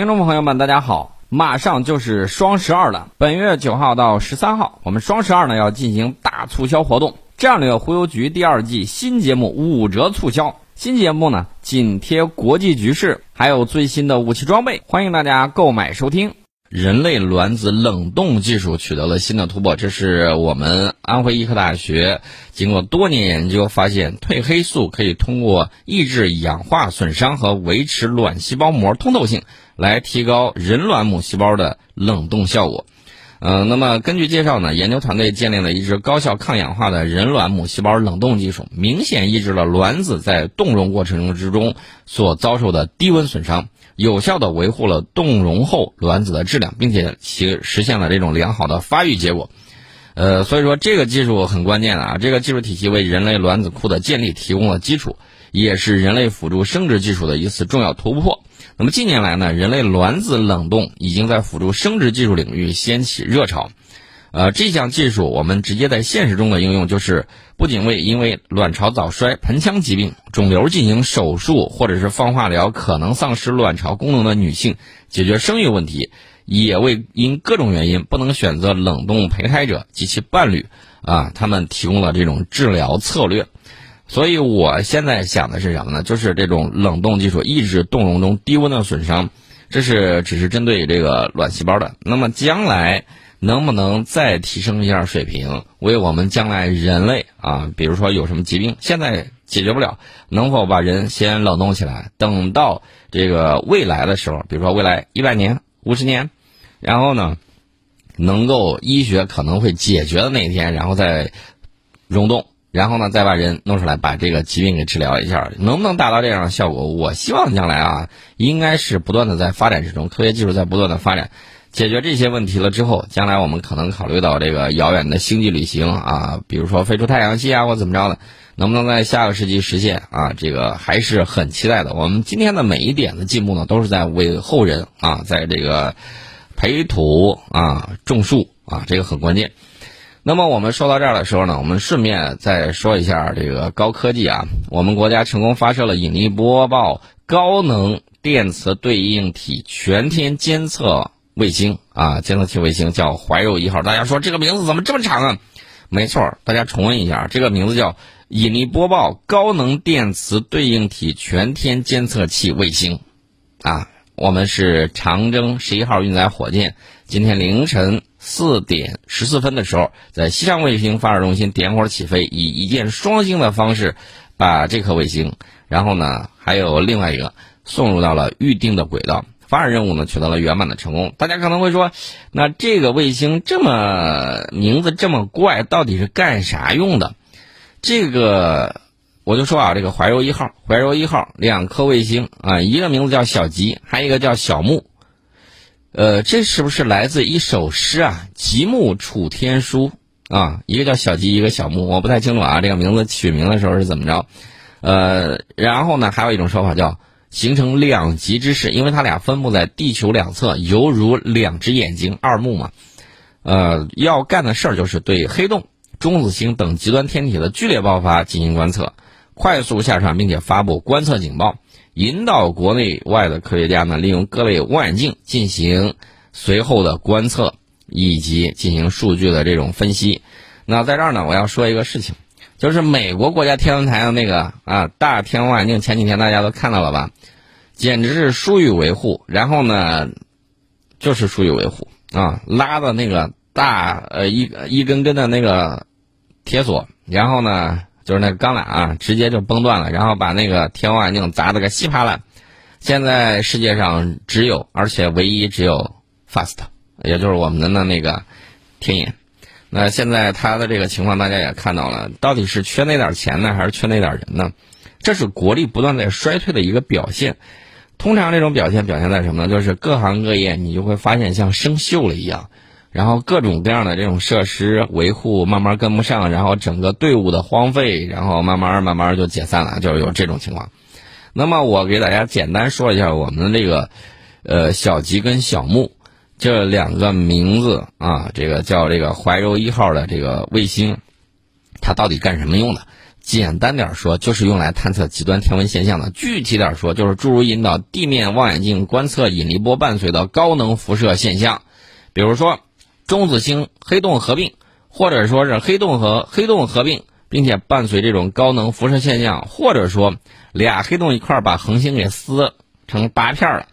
听众朋友们，大家好！马上就是双十二了，本月九号到十三号，我们双十二呢要进行大促销活动。战略忽悠局第二季新节目五折促销，新节目呢紧贴国际局势，还有最新的武器装备，欢迎大家购买收听。人类卵子冷冻技术取得了新的突破，这是我们安徽医科大学经过多年研究发现，褪黑素可以通过抑制氧化损伤和维持卵细胞膜通透性，来提高人卵母细胞的冷冻效果。嗯，那么根据介绍呢，研究团队建立了一支高效抗氧化的人卵母细胞冷冻技术，明显抑制了卵子在冻溶过程之中所遭受的低温损伤。有效的维护了冻融后卵子的质量，并且其实现了这种良好的发育结果。呃，所以说这个技术很关键啊，这个技术体系为人类卵子库的建立提供了基础，也是人类辅助生殖技术的一次重要突破。那么近年来呢，人类卵子冷冻已经在辅助生殖技术领域掀起热潮。呃，这项技术我们直接在现实中的应用就是，不仅为因为卵巢早衰、盆腔疾病、肿瘤进行手术或者是放化疗可能丧失卵巢功能的女性解决生育问题，也为因各种原因不能选择冷冻胚胎者及其伴侣啊，他们提供了这种治疗策略。所以我现在想的是什么呢？就是这种冷冻技术抑制冻溶中低温的损伤，这是只是针对这个卵细胞的。那么将来。能不能再提升一下水平，为我们将来人类啊，比如说有什么疾病，现在解决不了，能否把人先冷冻起来，等到这个未来的时候，比如说未来一百年、五十年，然后呢，能够医学可能会解决的那一天，然后再溶冻，然后呢再把人弄出来，把这个疾病给治疗一下，能不能达到这样的效果？我希望将来啊，应该是不断的在发展之中，科学技术在不断的发展。解决这些问题了之后，将来我们可能考虑到这个遥远的星际旅行啊，比如说飞出太阳系啊，或怎么着的，能不能在下个世纪实现啊？这个还是很期待的。我们今天的每一点的进步呢，都是在为后人啊，在这个培土啊、种树啊，这个很关键。那么我们说到这儿的时候呢，我们顺便再说一下这个高科技啊，我们国家成功发射了引力波报高能电磁对应体全天监测。卫星啊，监测器卫星叫怀柔一号。大家说这个名字怎么这么长啊？没错，大家重温一下，这个名字叫引力波报高能电磁对应体全天监测器卫星。啊，我们是长征十一号运载火箭，今天凌晨四点十四分的时候，在西昌卫星发射中心点火起飞，以一箭双星的方式把这颗卫星，然后呢还有另外一个送入到了预定的轨道。发射任务呢取得了圆满的成功。大家可能会说，那这个卫星这么名字这么怪，到底是干啥用的？这个我就说啊，这个怀柔一号、怀柔一号两颗卫星啊，一个名字叫小吉，还有一个叫小木。呃，这是不是来自一首诗啊？《极目楚天书》啊，一个叫小吉，一个小木，我不太清楚啊，这个名字取名的时候是怎么着？呃，然后呢，还有一种说法叫。形成两极之势，因为它俩分布在地球两侧，犹如两只眼睛，二目嘛。呃，要干的事儿就是对黑洞、中子星等极端天体的剧烈爆发进行观测，快速下传并且发布观测警报，引导国内外的科学家呢利用各类望远镜进行随后的观测以及进行数据的这种分析。那在这儿呢，我要说一个事情。就是美国国家天文台的那个啊大天文望远镜，前几天大家都看到了吧？简直是疏于维护，然后呢，就是疏于维护啊，拉的那个大呃一一根根的那个铁索，然后呢就是那个钢缆啊，直接就崩断了，然后把那个天文望远镜砸得个稀巴烂。现在世界上只有而且唯一只有 FAST，也就是我们的那那个天眼。那现在他的这个情况，大家也看到了，到底是缺那点钱呢，还是缺那点人呢？这是国力不断在衰退的一个表现。通常这种表现表现在什么呢？就是各行各业你就会发现像生锈了一样，然后各种各样的这种设施维护慢慢跟不上，然后整个队伍的荒废，然后慢慢慢慢就解散了，就有这种情况。那么我给大家简单说一下我们的这个，呃，小吉跟小木。这两个名字啊，这个叫这个怀柔一号的这个卫星，它到底干什么用的？简单点说，就是用来探测极端天文现象的；具体点说，就是诸如引导地面望远镜观测引力波伴随的高能辐射现象，比如说中子星黑洞合并，或者说是黑洞和黑洞合并，并且伴随这种高能辐射现象，或者说俩黑洞一块把恒星给撕成八片了，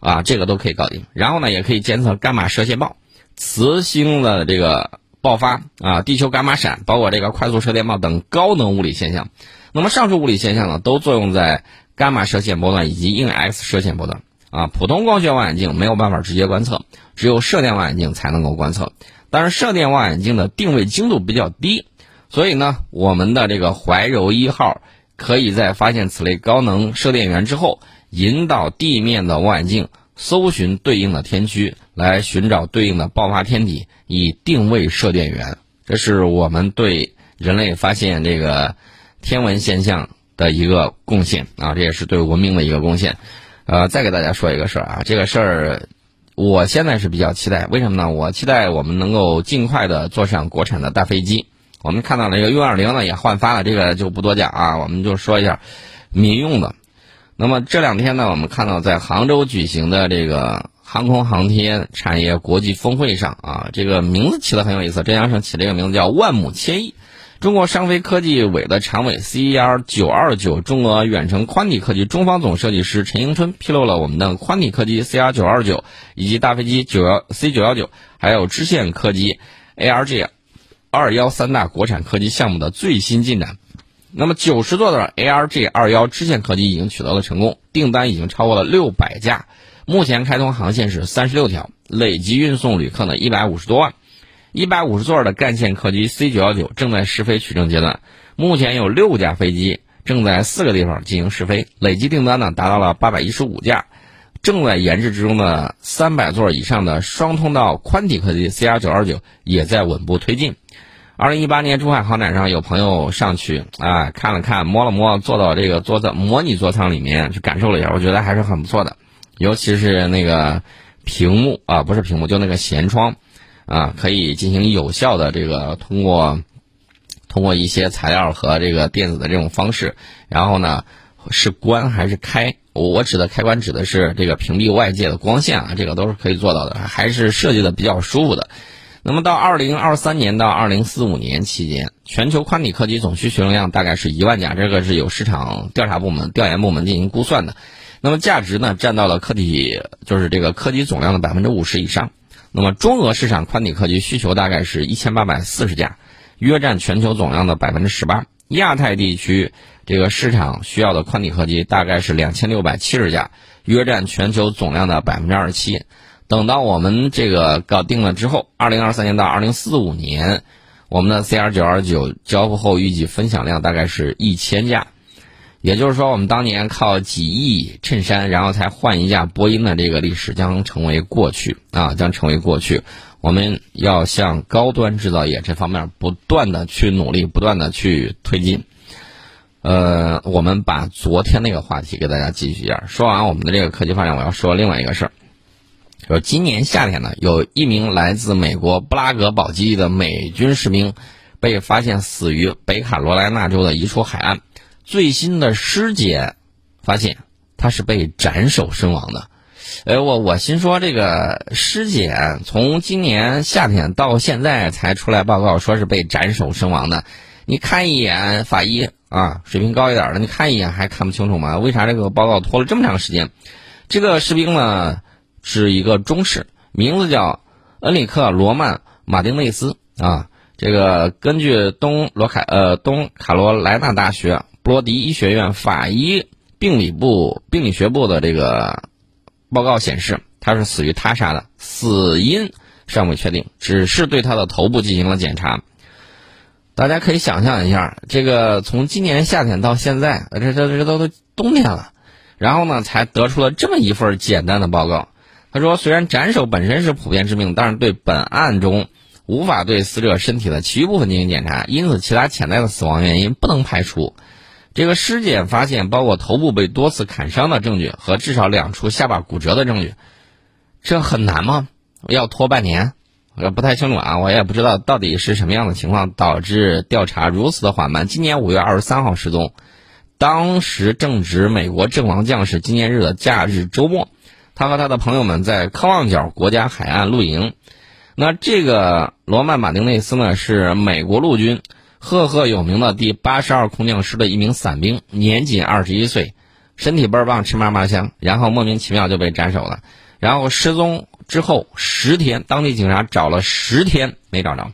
啊，这个都可以搞定。然后呢，也可以监测伽马射线暴、磁星的这个。爆发啊，地球伽马闪，包括这个快速射电暴等高能物理现象。那么上述物理现象呢，都作用在伽马射线波段以及硬 X 射线波段啊。普通光学望远镜没有办法直接观测，只有射电望远镜才能够观测。但是射电望远镜的定位精度比较低，所以呢，我们的这个怀柔一号可以在发现此类高能射电源之后，引导地面的望远镜。搜寻对应的天区，来寻找对应的爆发天体，以定位射电源。这是我们对人类发现这个天文现象的一个贡献啊！这也是对文明的一个贡献。呃，再给大家说一个事儿啊，这个事儿我现在是比较期待。为什么呢？我期待我们能够尽快的坐上国产的大飞机。我们看到了这个 U 二零呢也换发了，这个就不多讲啊，我们就说一下民用的。那么这两天呢，我们看到在杭州举行的这个航空航天产业国际峰会上啊，这个名字起的很有意思，浙江省起这个名字叫“万亩千亿”。中国商飞科技委的常委 CER 九二九中俄远程宽体客机中方总设计师陈迎春披露了我们的宽体客机 CR 九二九以及大飞机九幺 C 九幺九，还有支线客机 A R G 二幺三大国产客机项目的最新进展。那么九十座的 ARJ 二幺支线客机已经取得了成功，订单已经超过了六百架，目前开通航线是三十六条，累计运送旅客呢一百五十多万。一百五十座的干线客机 C 九幺九正在试飞取证阶段，目前有六架飞机正在四个地方进行试飞，累计订单呢达到了八百一十五架，正在研制之中的三百座以上的双通道宽体客机 CR 九二九也在稳步推进。二零一八年珠海航展上，有朋友上去啊看了看，摸了摸，坐到这个座舱模拟座舱里面去感受了一下，我觉得还是很不错的，尤其是那个屏幕啊，不是屏幕，就那个舷窗啊，可以进行有效的这个通过通过一些材料和这个电子的这种方式，然后呢是关还是开？我我指的开关指的是这个屏蔽外界的光线啊，这个都是可以做到的，还是设计的比较舒服的。那么到二零二三年到二零四五年期间，全球宽体客机总需求量大概是一万架，这个是有市场调查部门、调研部门进行估算的。那么价值呢，占到了客体就是这个客机总量的百分之五十以上。那么中俄市场宽体客机需求大概是一千八百四十架，约占全球总量的百分之十八。亚太地区这个市场需要的宽体客机大概是两千六百七十架，约占全球总量的百分之二十七。等到我们这个搞定了之后，二零二三年到二零四五年，我们的 CR 九二九交付后预计分享量大概是一千架，也就是说，我们当年靠几亿衬衫，然后才换一架波音的这个历史将成为过去啊，将成为过去。我们要向高端制造业这方面不断的去努力，不断的去推进。呃，我们把昨天那个话题给大家继续一下。说完我们的这个科技发展，我要说另外一个事儿。说今年夏天呢，有一名来自美国布拉格堡基地的美军士兵被发现死于北卡罗来纳州的一处海岸。最新的尸检发现，他是被斩首身亡的。哎，我我心说，这个尸检从今年夏天到现在才出来报告，说是被斩首身亡的。你看一眼法医啊，水平高一点的，你看一眼还看不清楚吗？为啥这个报告拖了这么长时间？这个士兵呢？是一个中士，名字叫恩里克·罗曼·马丁内斯啊。这个根据东罗凯呃东卡罗莱纳大学布罗迪医学院法医病理部病理学部的这个报告显示，他是死于他杀的，死因尚未确定，只是对他的头部进行了检查。大家可以想象一下，这个从今年夏天到现在，这这这都都冬天了，然后呢，才得出了这么一份简单的报告。他说：“虽然斩首本身是普遍致命，但是对本案中无法对死者身体的其余部分进行检查，因此其他潜在的死亡原因不能排除。这个尸检发现包括头部被多次砍伤的证据和至少两处下巴骨折的证据，这很难吗？要拖半年？我不太清楚啊，我也不知道到底是什么样的情况导致调查如此的缓慢。今年五月二十三号失踪，当时正值美国阵亡将士纪念日的假日周末，他和他的朋友们在科旺角国家海岸露营。那这个罗曼·马丁内斯呢，是美国陆军赫赫有名的第八十二空降师的一名伞兵，年仅二十一岁，身体倍儿棒，吃嘛嘛香，然后莫名其妙就被斩首了。然后失踪之后十天，当地警察找了十天没找着，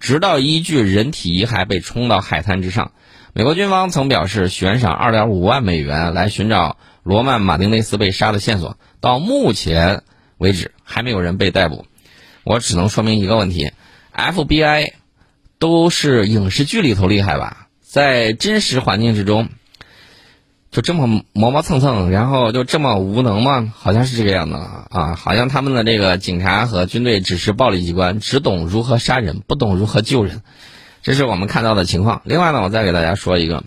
直到一具人体遗骸被冲到海滩之上。美国军方曾表示悬赏二点五万美元来寻找罗曼·马丁内斯被杀的线索，到目前为止还没有人被逮捕。我只能说明一个问题：FBI 都是影视剧里头厉害吧，在真实环境之中。就这么磨磨蹭蹭，然后就这么无能吗？好像是这个样子啊！好像他们的这个警察和军队只是暴力机关，只懂如何杀人，不懂如何救人，这是我们看到的情况。另外呢，我再给大家说一个，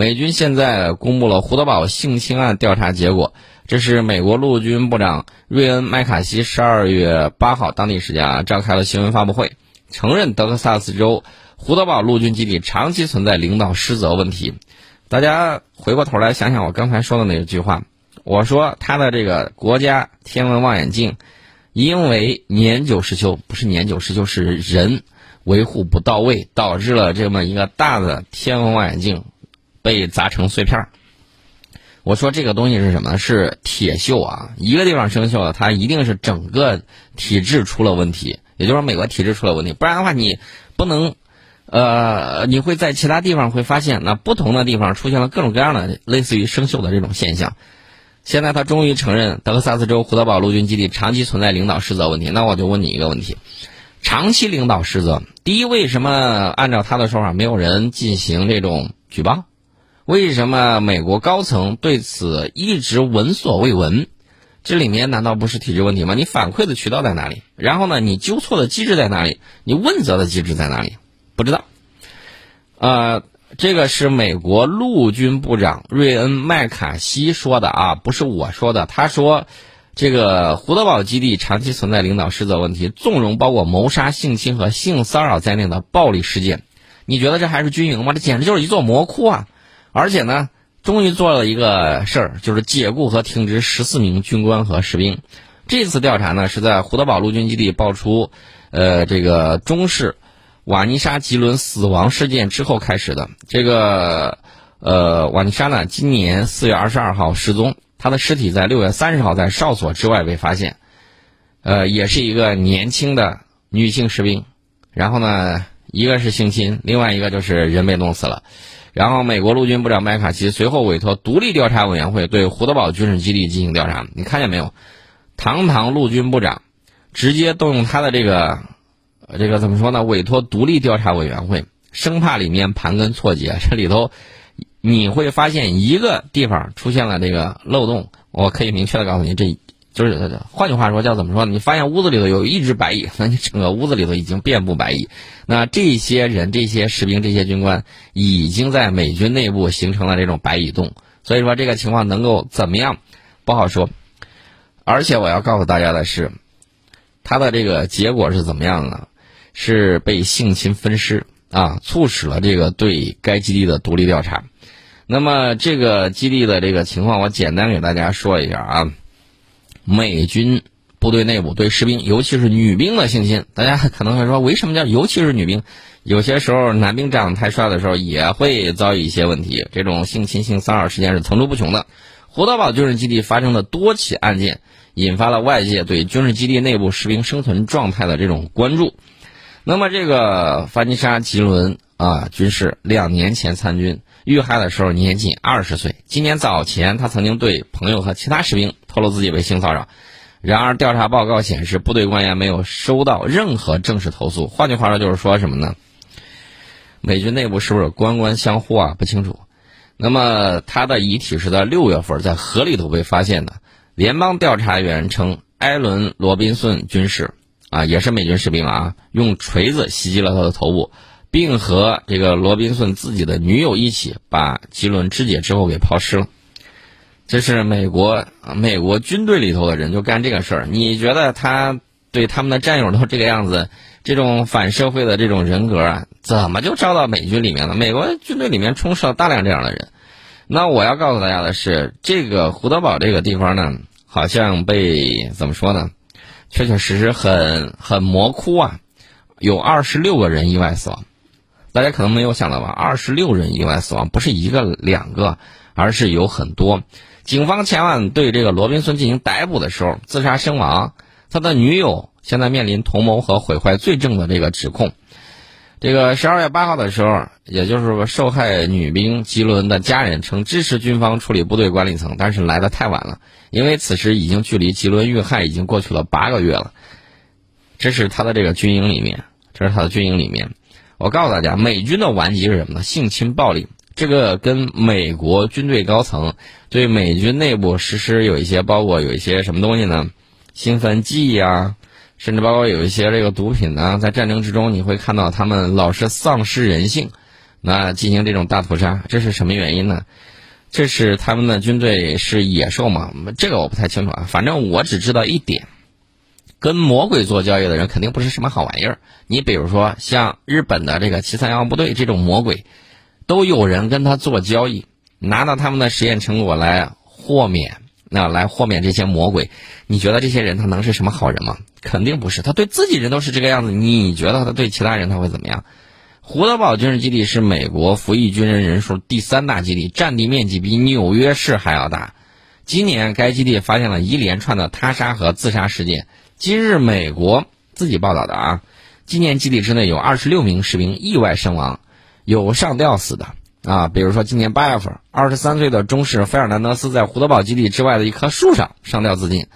美军现在公布了胡德堡性侵案调查结果。这是美国陆军部长瑞恩·麦卡锡十二月八号当地时间啊召开了新闻发布会，承认德克萨斯州胡德堡陆军基地长期存在领导失责问题。大家回过头来想想我刚才说的那句话，我说他的这个国家天文望远镜，因为年久失修，不是年久失修，是人维护不到位，导致了这么一个大的天文望远镜被砸成碎片儿。我说这个东西是什么？是铁锈啊！一个地方生锈了，它一定是整个体制出了问题，也就是说美国体制出了问题，不然的话你不能。呃，你会在其他地方会发现，那不同的地方出现了各种各样的类似于生锈的这种现象。现在他终于承认德克萨斯州胡德堡陆军基地长期存在领导失责问题。那我就问你一个问题：长期领导失责，第一，为什么按照他的说法没有人进行这种举报？为什么美国高层对此一直闻所未闻？这里面难道不是体制问题吗？你反馈的渠道在哪里？然后呢，你纠错的机制在哪里？你问责的机制在哪里？不知道，呃，这个是美国陆军部长瑞恩·麦卡锡说的啊，不是我说的。他说，这个胡德堡基地长期存在领导失责问题，纵容包括谋杀、性侵和性骚扰在内的暴力事件。你觉得这还是军营吗？这简直就是一座魔窟啊！而且呢，终于做了一个事儿，就是解雇和停职十四名军官和士兵。这次调查呢，是在胡德堡陆军基地爆出，呃，这个中士。瓦尼莎·吉伦死亡事件之后开始的这个，呃，瓦尼莎呢，今年四月二十二号失踪，她的尸体在六月三十号在哨所之外被发现，呃，也是一个年轻的女性士兵，然后呢，一个是性侵，另外一个就是人被弄死了，然后美国陆军部长麦卡锡随后委托独立调查委员会对胡德堡军事基地进行调查，你看见没有？堂堂陆军部长，直接动用他的这个。这个怎么说呢？委托独立调查委员会，生怕里面盘根错节。这里头你会发现一个地方出现了这个漏洞，我可以明确的告诉你，这就是换句话说叫怎么说？你发现屋子里头有一只白蚁，那你整个屋子里头已经遍布白蚁。那这些人、这些士兵、这些军官已经在美军内部形成了这种白蚁洞。所以说这个情况能够怎么样，不好说。而且我要告诉大家的是，他的这个结果是怎么样呢？是被性侵分尸啊，促使了这个对该基地的独立调查。那么这个基地的这个情况，我简单给大家说一下啊。美军部队内部对士兵，尤其是女兵的性侵，大家可能会说，为什么叫尤其是女兵？有些时候男兵长得太帅的时候，也会遭遇一些问题。这种性侵、性骚扰事件是层出不穷的。胡德堡军事基地发生的多起案件，引发了外界对军事基地内部士兵生存状态的这种关注。那么这个凡妮莎·吉伦啊，军士两年前参军遇害的时候年仅二十岁。今年早前，他曾经对朋友和其他士兵透露自己被性骚扰。然而，调查报告显示，部队官员没有收到任何正式投诉。换句话说，就是说什么呢？美军内部是不是官官相护啊？不清楚。那么，他的遗体是在六月份在河里头被发现的。联邦调查员称，埃伦·罗宾逊军士。啊，也是美军士兵啊，用锤子袭击了他的头部，并和这个罗宾逊自己的女友一起把吉伦肢解之后给抛尸了。这是美国美国军队里头的人就干这个事儿。你觉得他对他们的战友都这个样子，这种反社会的这种人格啊，怎么就招到美军里面了？美国军队里面充斥了大量这样的人。那我要告诉大家的是，这个胡德堡这个地方呢，好像被怎么说呢？确确实实很很模糊啊，有二十六个人意外死亡。大家可能没有想到吧？二十六人意外死亡，不是一个两个，而是有很多。警方前往对这个罗宾森进行逮捕的时候，自杀身亡。他的女友现在面临同谋和毁坏罪证的这个指控。这个十二月八号的时候，也就是受害女兵吉伦的家人称支持军方处理部队管理层，但是来的太晚了，因为此时已经距离吉伦遇害已经过去了八个月了。这是他的这个军营里面，这是他的军营里面。我告诉大家，美军的顽疾是什么呢？性侵暴力。这个跟美国军队高层对美军内部实施有一些，包括有一些什么东西呢？兴奋剂呀，甚至包括有一些这个毒品呢，在战争之中你会看到他们老是丧失人性，那进行这种大屠杀，这是什么原因呢？这是他们的军队是野兽吗？这个我不太清楚啊。反正我只知道一点。跟魔鬼做交易的人肯定不是什么好玩意儿。你比如说像日本的这个七三幺部队这种魔鬼，都有人跟他做交易，拿到他们的实验成果来豁免，那来豁免这些魔鬼。你觉得这些人他能是什么好人吗？肯定不是。他对自己人都是这个样子，你觉得他对其他人他会怎么样？胡德堡军事基地是美国服役军人人数第三大基地，占地面积比纽约市还要大。今年该基地发现了一连串的他杀和自杀事件。今日美国自己报道的啊，纪念基地之内有二十六名士兵意外身亡，有上吊死的啊。比如说今年八月份，二十三岁的中士费尔南德斯在胡德堡基地之外的一棵树上上吊自尽，